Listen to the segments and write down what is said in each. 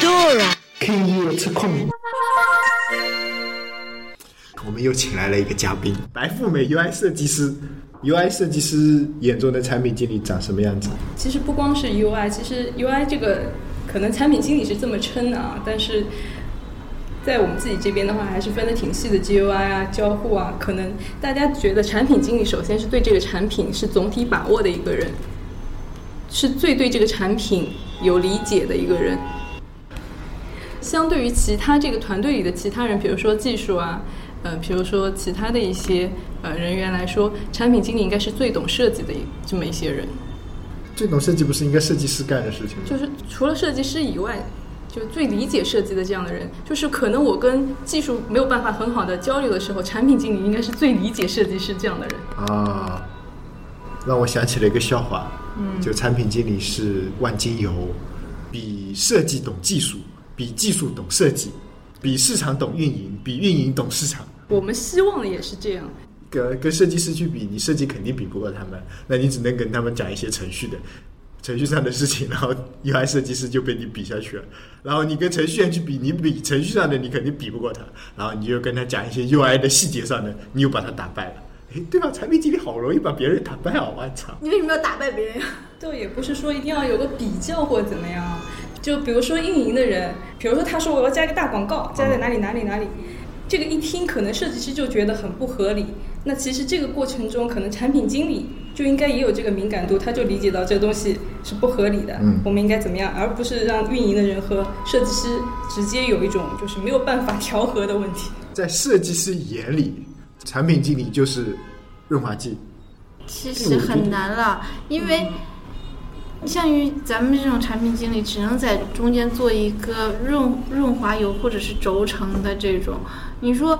Dora，可以吃矿。我们又请来了一个嘉宾，白富美 UI 设计师。UI 设计师眼中的产品经理长什么样子？其实不光是 UI，其实 UI 这个可能产品经理是这么称的啊，但是在我们自己这边的话，还是分的挺细的，GUI 啊、交互啊，可能大家觉得产品经理首先是对这个产品是总体把握的一个人，是最对这个产品有理解的一个人。相对于其他这个团队里的其他人，比如说技术啊。呃，比如说其他的一些呃人员来说，产品经理应该是最懂设计的这么一些人。最懂设计不是应该设计师干的事情吗？就是除了设计师以外，就最理解设计的这样的人，就是可能我跟技术没有办法很好的交流的时候，产品经理应该是最理解设计师这样的人。啊，让我想起了一个笑话，嗯，就产品经理是万金油，比设计懂技术，比技术懂设计。比市场懂运营，比运营懂市场。我们希望的也是这样。跟跟设计师去比，你设计肯定比不过他们，那你只能跟他们讲一些程序的、程序上的事情，然后 UI 设计师就被你比下去了。然后你跟程序员去比，你比程序上的你肯定比不过他，然后你就跟他讲一些 UI 的细节上的，你又把他打败了。哎，对吧？产品经理好容易把别人打败啊！我操！你为什么要打败别人呀？对，也不是说一定要有个比较或怎么样。就比如说运营的人，比如说他说我要加一个大广告，加在哪里哪里哪里，这个一听可能设计师就觉得很不合理。那其实这个过程中，可能产品经理就应该也有这个敏感度，他就理解到这个东西是不合理的，我们应该怎么样，而不是让运营的人和设计师直接有一种就是没有办法调和的问题。在设计师眼里，产品经理就是润滑剂。其实很难了，因为。像于咱们这种产品经理，只能在中间做一个润润滑油或者是轴承的这种，你说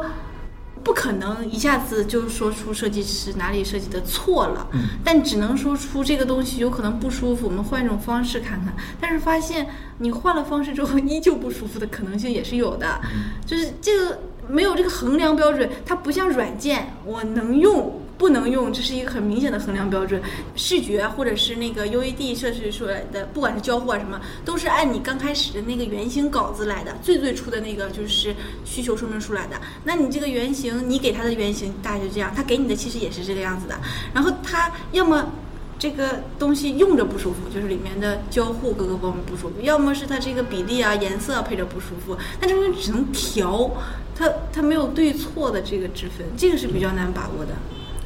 不可能一下子就说出设计师哪里设计的错了，但只能说出这个东西有可能不舒服，我们换一种方式看看。但是发现你换了方式之后依旧不舒服的可能性也是有的，就是这个没有这个衡量标准，它不像软件，我能用。不能用，这是一个很明显的衡量标准。视觉或者是那个 UED 设置出来的，不管是交互啊什么，都是按你刚开始的那个原型稿子来的，最最初的那个就是需求说明书来的。那你这个原型，你给他的原型大概就这样，他给你的其实也是这个样子的。然后他要么这个东西用着不舒服，就是里面的交互各个方面不舒服；要么是它这个比例啊、颜色配着不舒服。那这东西只能调，它它没有对错的这个之分，这个是比较难把握的。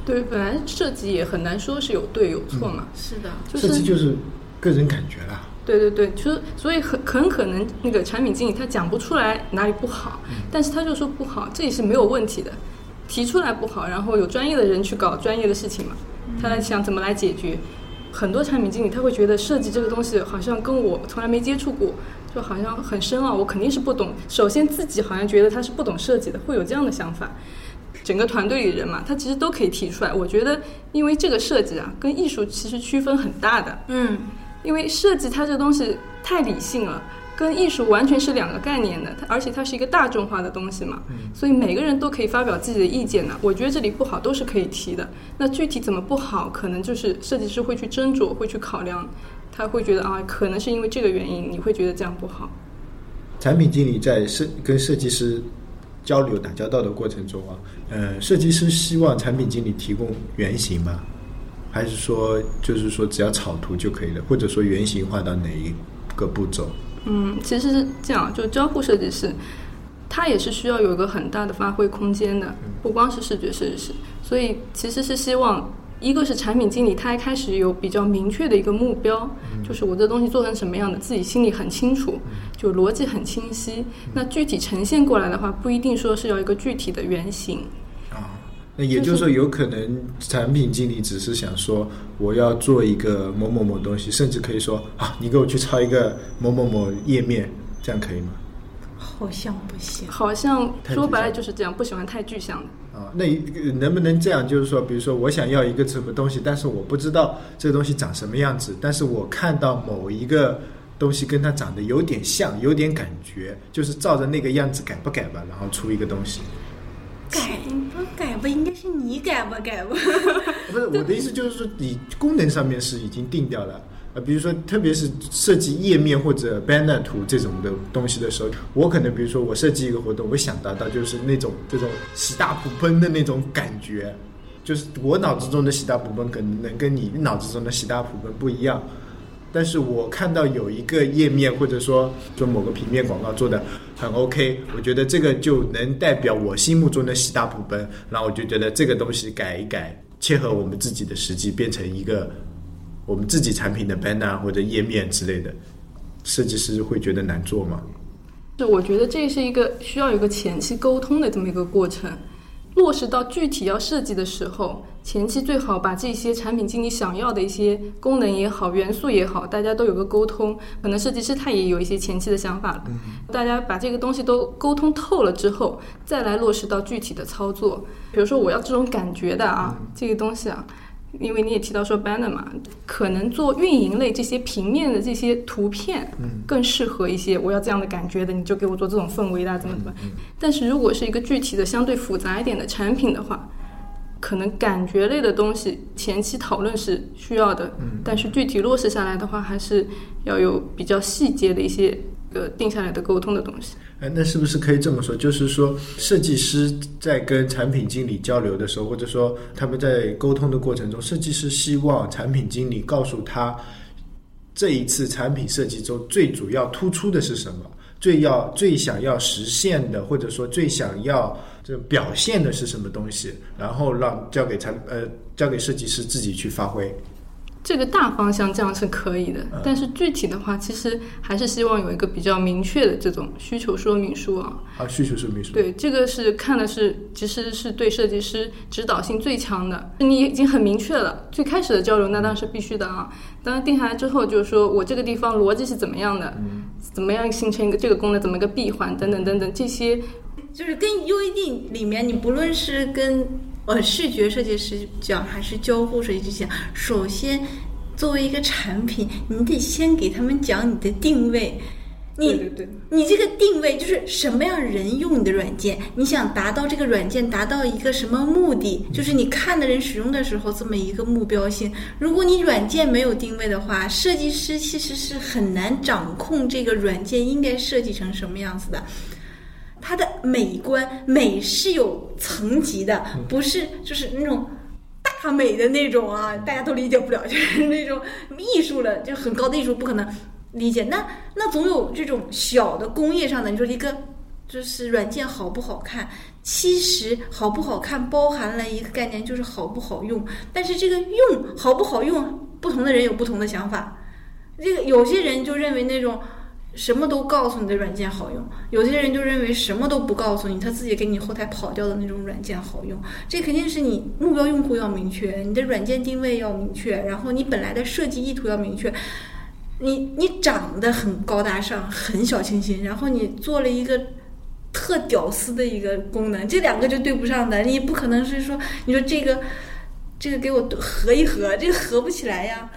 对，本来设计也很难说是有对有错嘛。是的，设计就是个人感觉啦。对对对，就是所以很很可能那个产品经理他讲不出来哪里不好，但是他就说不好，这也是没有问题的。提出来不好，然后有专业的人去搞专业的事情嘛，他来想怎么来解决。很多产品经理他会觉得设计这个东西好像跟我从来没接触过，就好像很深奥，我肯定是不懂。首先自己好像觉得他是不懂设计的，会有这样的想法。整个团队里人嘛，他其实都可以提出来。我觉得，因为这个设计啊，跟艺术其实区分很大的。嗯，因为设计它这东西太理性了，跟艺术完全是两个概念的。它而且它是一个大众化的东西嘛，所以每个人都可以发表自己的意见呢。我觉得这里不好都是可以提的。那具体怎么不好，可能就是设计师会去斟酌，会去考量。他会觉得啊，可能是因为这个原因，你会觉得这样不好。产品经理在设跟设计师。交流打交道的过程中啊，呃，设计师希望产品经理提供原型吗？还是说就是说只要草图就可以了？或者说原型画到哪一个步骤？嗯，其实是这样，就交互设计师，他也是需要有一个很大的发挥空间的，不光是视觉设计师，所以其实是希望。一个是产品经理，他一开始有比较明确的一个目标，就是我这东西做成什么样的，自己心里很清楚，就逻辑很清晰。那具体呈现过来的话，不一定说是要一个具体的原型。啊，那也就是说，有可能产品经理只是想说，我要做一个某某某东西，甚至可以说啊，你给我去抄一个某某某页面，这样可以吗？好像不行，好像说白了就是这样，不喜欢太具象的。啊，那能不能这样？就是说，比如说，我想要一个什么东西，但是我不知道这个东西长什么样子，但是我看到某一个东西跟它长得有点像，有点感觉，就是照着那个样子改不改吧，然后出一个东西。改不改吧，应该是你改吧，改吧。不是我的意思，就是说你功能上面是已经定掉了，呃，比如说特别是设计页面或者 banner 图这种的东西的时候，我可能比如说我设计一个活动，我想达到就是那种这种喜大普奔的那种感觉，就是我脑子中的喜大普奔可能能跟你脑子中的喜大普奔不一样。但是我看到有一个页面，或者说就某个平面广告做的很 OK，我觉得这个就能代表我心目中的喜大普奔，然后我就觉得这个东西改一改，切合我们自己的实际，变成一个我们自己产品的 banner 或者页面之类的，设计师会觉得难做吗？是，我觉得这是一个需要有个前期沟通的这么一个过程。落实到具体要设计的时候，前期最好把这些产品经理想要的一些功能也好、元素也好，大家都有个沟通。可能设计师他也有一些前期的想法了，大家把这个东西都沟通透了之后，再来落实到具体的操作。比如说，我要这种感觉的啊，这个东西啊。因为你也提到说 banner 嘛，可能做运营类这些平面的这些图片，更适合一些。我要这样的感觉的，你就给我做这种氛围的，怎么怎么。但是如果是一个具体的、相对复杂一点的产品的话，可能感觉类的东西前期讨论是需要的，但是具体落实下来的话，还是要有比较细节的一些呃定下来的沟通的东西。哎，那是不是可以这么说？就是说，设计师在跟产品经理交流的时候，或者说他们在沟通的过程中，设计师希望产品经理告诉他，这一次产品设计中最主要突出的是什么，最要最想要实现的，或者说最想要这表现的是什么东西，然后让交给产呃交给设计师自己去发挥。这个大方向这样是可以的，但是具体的话，其实还是希望有一个比较明确的这种需求说明书啊。啊，需求说明书。对，这个是看的是，其实是对设计师指导性最强的。你已经很明确了，最开始的交流那当然是必须的啊。当然定下来之后，就是说我这个地方逻辑是怎么样的，怎么样形成一个这个功能，怎么一个闭环等等等等这些，就是跟 UED 里面，你不论是跟。呃，视觉设计师讲还是交互设计师讲，首先作为一个产品，你得先给他们讲你的定位。对对对，你这个定位就是什么样人用你的软件？你想达到这个软件达到一个什么目的？就是你看的人使用的时候这么一个目标性。如果你软件没有定位的话，设计师其实是很难掌控这个软件应该设计成什么样子的。它的美观美是有层级的，不是就是那种大美的那种啊，大家都理解不了，就是那种艺术了，就很高的艺术不可能理解。那那总有这种小的工业上的，你说一个就是软件好不好看，其实好不好看包含了一个概念，就是好不好用。但是这个用好不好用，不同的人有不同的想法。这个有些人就认为那种。什么都告诉你的软件好用，有些人就认为什么都不告诉你，他自己给你后台跑掉的那种软件好用。这肯定是你目标用户要明确，你的软件定位要明确，然后你本来的设计意图要明确。你你长得很高大上，很小清新，然后你做了一个特屌丝的一个功能，这两个就对不上的。你不可能是说，你说这个这个给我合一合，这个合不起来呀。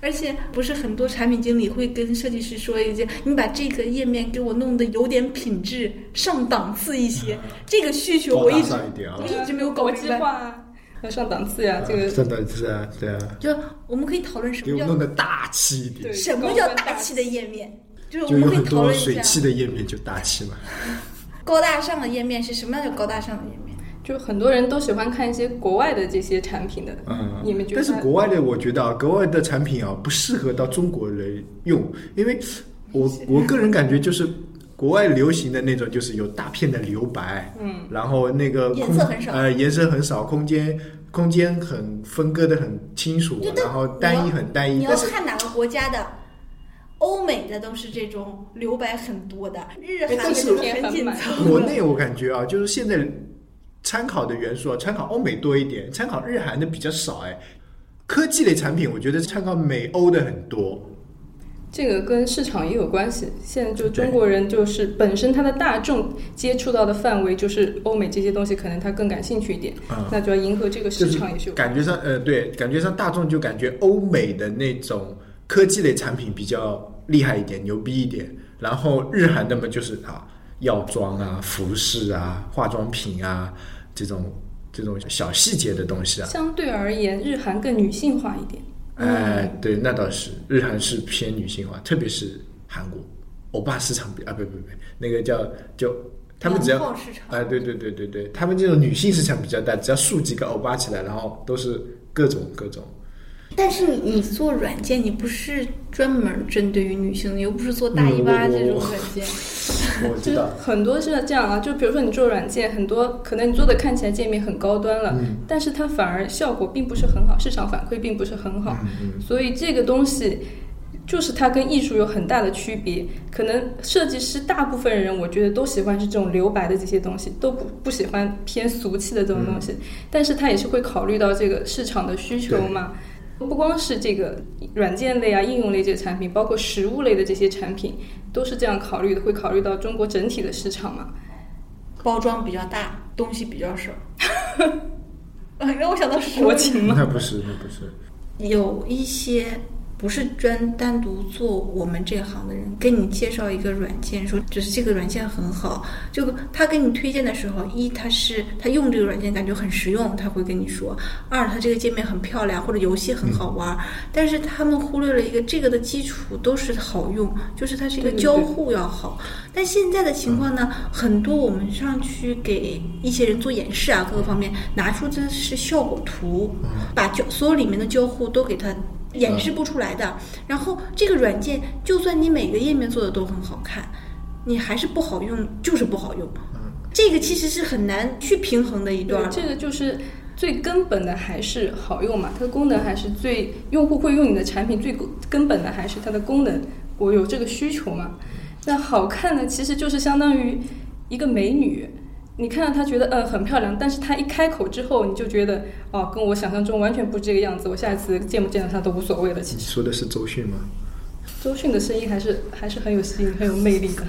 而且不是很多产品经理会跟设计师说一句：“你把这个页面给我弄得有点品质，上档次一些。”这个需求我一直我一直没有搞明白。要上档次呀，这个上档次啊，对啊。就我们可以讨论什么叫弄得大气一点？什么叫大气的页面？就是我们可以讨论一下。水汽的页面就大气嘛。高大上的页面是什么样叫高大上的页面？就很多人都喜欢看一些国外的这些产品的，嗯，你们觉得？但是国外的，我觉得啊，国外的产品啊，不适合到中国人用，因为我 我个人感觉就是国外流行的那种，就是有大片的留白，嗯，然后那个颜色很少，呃，颜色很少，空间空间很分割的很清楚，然后单一很单一。你要看哪个国家的？欧美的都是这种留白很多的，日韩的都是很紧凑。国内我感觉啊，就是现在。参考的元素啊，参考欧美多一点，参考日韩的比较少哎。科技类产品，我觉得参考美欧的很多。这个跟市场也有关系。现在就中国人就是本身他的大众接触到的范围就是欧美这些东西，可能他更感兴趣一点。嗯，那就要迎合这个市场也是有。感觉上，呃，对，感觉上大众就感觉欧美的那种科技类产品比较厉害一点，牛逼一点。然后日韩的嘛，就是啊。药妆啊，服饰啊，化妆品啊，这种这种小细节的东西啊，相对而言，日韩更女性化一点。哎，对，那倒是，日韩是偏女性化，特别是韩国，欧巴市场比啊，不不不，那个叫就他们只要啊，对对对对对，他们这种女性市场比较大，只要竖几个欧巴起来，然后都是各种各种。但是你你做软件，你不是专门针对于女性的，你又不是做大姨妈这种软件。就很多是这样啊，就比如说你做软件，很多可能你做的看起来界面很高端了，嗯但是它反而效果并不是很好，市场反馈并不是很好，嗯所以这个东西就是它跟艺术有很大的区别。可能设计师大部分人我觉得都喜欢是这种留白的这些东西，都不不喜欢偏俗气的这种东西，但是他也是会考虑到这个市场的需求嘛。不光是这个软件类啊、应用类这些产品，包括实物类的这些产品，都是这样考虑的，会考虑到中国整体的市场嘛。包装比较大，东西比较少。啊让我想到国情了，那不是那不是，有一些不是专单独做我们这行的人，跟你介绍一个软件，说只是这个软件很好，就他给你推荐的时候，一他是他用这个软件感觉很实用，他会跟你说；二他这个界面很漂亮，或者游戏很好玩。但是他们忽略了一个，这个的基础都是好用，就是它是一个交互要好。但现在的情况呢，很多我们上去给一些人做演示啊，各个方面拿出的是效果图，把交所有里面的交互都给它演示不出来的。然后这个软件，就算你每个页面做的都很好看，你还是不好用，就是不好用。这个其实是很难去平衡的一段这个就是最根本的还是好用嘛，它的功能还是最用户会用你的产品最根本的还是它的功能，我有这个需求嘛。那好看呢，其实就是相当于一个美女。你看到他觉得嗯很漂亮，但是他一开口之后，你就觉得哦，跟我想象中完全不是这个样子。我下一次见不见到他都无所谓了。其实你说的是周迅吗？周迅的声音还是还是很有吸引、很有魅力的。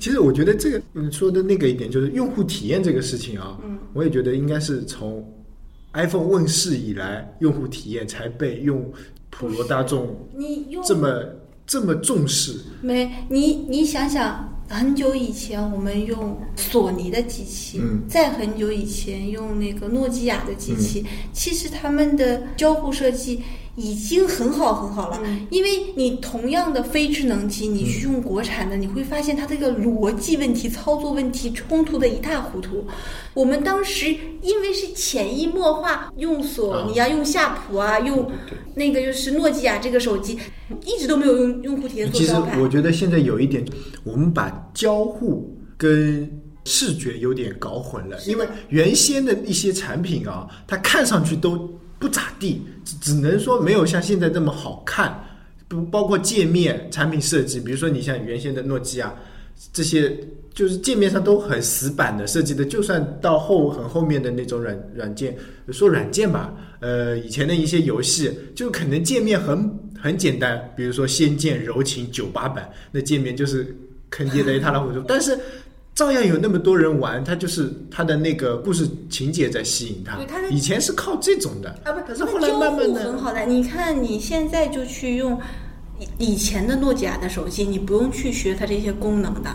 其实我觉得这个你说的那个一点就是用户体验这个事情啊，嗯，我也觉得应该是从 iPhone 问世以来，用户体验才被用普罗大众你用这么这么重视。没你，你想想，很久以前我们用索尼的机器，嗯。在很久以前用那个诺基亚的机器，其实他们的交互设计已经很好很好了。因为你同样的非智能机，你去用国产的，你会发现它这个逻辑问题、操作问题冲突的一塌糊涂。我们当时因为是潜移默化，用索尼啊，用夏普啊，用那个就是诺基亚这个手机，一直都没有用用户体验做其实。我觉得现在有一点，我们把交互跟视觉有点搞混了，因为原先的一些产品啊，它看上去都不咋地，只只能说没有像现在这么好看，不包括界面、产品设计，比如说你像原先的诺基亚这些。就是界面上都很死板的设计的，就算到后很后面的那种软软件，说软件吧，呃，以前的一些游戏就可能界面很很简单，比如说《仙剑柔情》九八版，那界面就是坑爹的一塌糊涂，但是照样有那么多人玩，他就是他的那个故事情节在吸引他对它的。以前是靠这种的啊，不，可是后来慢慢的很好的。你看你现在就去用以以前的诺基亚的手机，你不用去学它这些功能的，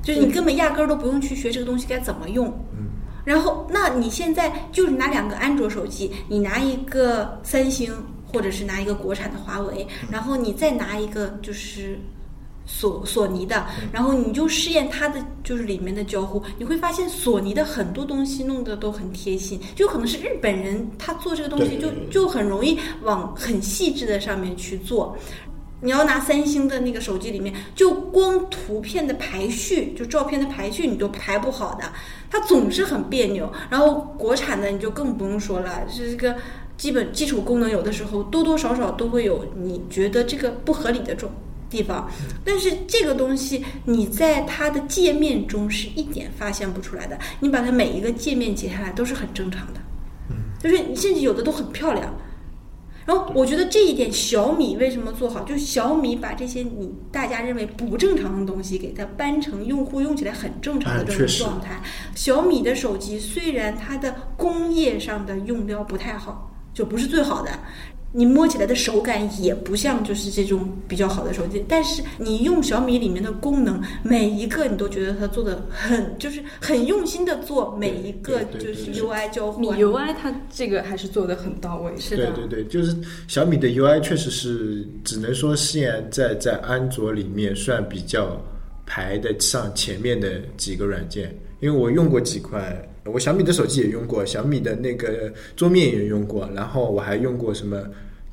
就是你根本压根儿都不用去学这个东西该怎么用。嗯。然后，那你现在就是拿两个安卓手机，你拿一个三星，或者是拿一个国产的华为，然后你再拿一个就是索索尼的，然后你就试验它的就是里面的交互，你会发现索尼的很多东西弄得都很贴心，就可能是日本人他做这个东西就就很容易往很细致的上面去做。你要拿三星的那个手机里面，就光图片的排序，就照片的排序，你都排不好的，它总是很别扭。然后国产的你就更不用说了，是这个基本基础功能有的时候多多少少都会有你觉得这个不合理的种地方，但是这个东西你在它的界面中是一点发现不出来的。你把它每一个界面截下来都是很正常的，就是你甚至有的都很漂亮。然后我觉得这一点小米为什么做好，就是小米把这些你大家认为不正常的东西，给它搬成用户用起来很正常的这种状态。小米的手机虽然它的工业上的用料不太好，就不是最好的，你摸起来的手感也不像就是这种比较好的手机，但是你用小米里面的功能，每一个你都觉得它做的很，就是很用心的做每一个就是 UI 交互。米 UI 它这个还是做的很到位，是的。对对对，就是小米的 UI 确实是只能说现在在安卓里面算比较排得上前面的几个软件，因为我用过几款。我小米的手机也用过，小米的那个桌面也用过，然后我还用过什么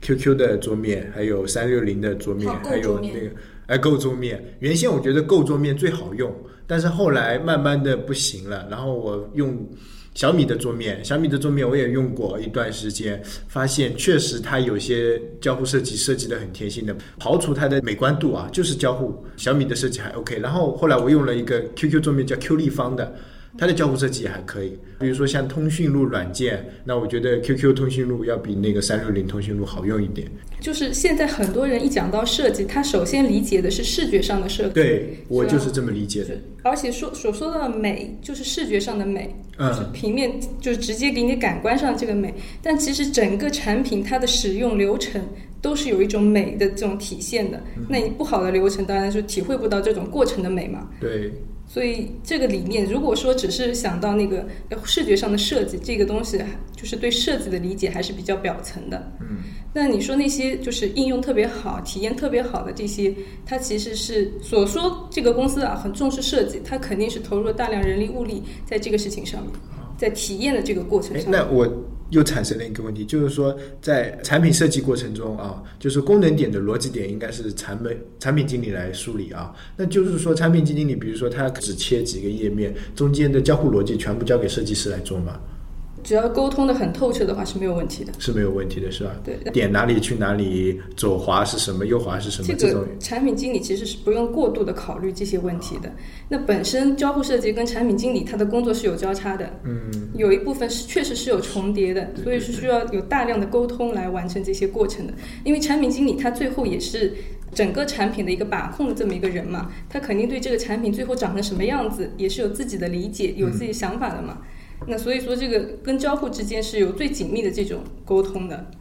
QQ 的桌面，还有三六零的桌面，还有那个哎 Go 桌面。原先我觉得 Go 桌面最好用，但是后来慢慢的不行了，然后我用小米的桌面，小米的桌面我也用过一段时间，发现确实它有些交互设计设计的很贴心的，刨除它的美观度啊，就是交互小米的设计还 OK。然后后来我用了一个 QQ 桌面叫 Q 立方的。它的交互设计也还可以，比如说像通讯录软件，那我觉得 QQ 通讯录要比那个三六零通讯录好用一点。就是现在很多人一讲到设计，他首先理解的是视觉上的设计。对我就是这么理解的。而且说所说的美，就是视觉上的美，就是平面，就是直接给你感官上这个美。但其实整个产品它的使用流程都是有一种美的这种体现的。那你不好的流程，当然就体会不到这种过程的美嘛。对。所以这个理念，如果说只是想到那个视觉上的设计，这个东西就是对设计的理解还是比较表层的。嗯。那你说那些就是应用特别好、体验特别好的这些，它其实是所说这个公司啊很重视设计，它肯定是投入了大量人力物力在这个事情上面，在体验的这个过程上。那我。又产生了一个问题，就是说，在产品设计过程中啊，就是功能点的逻辑点应该是产品产品经理来梳理啊。那就是说，产品经理，比如说他只切几个页面，中间的交互逻辑全部交给设计师来做嘛？只要沟通的很透彻的话是没有问题的，是没有问题的，是吧？对，点哪里去哪里，左滑是什么，右滑是什么？这个产品经理其实是不用过度的考虑这些问题的。那本身交互设计跟产品经理他的工作是有交叉的，嗯，有一部分是确实是有重叠的，所以是需要有大量的沟通来完成这些过程的。因为产品经理他最后也是整个产品的一个把控的这么一个人嘛，他肯定对这个产品最后长成什么样子也是有自己的理解、有自己想法的嘛。那所以说，这个跟交互之间是有最紧密的这种沟通的。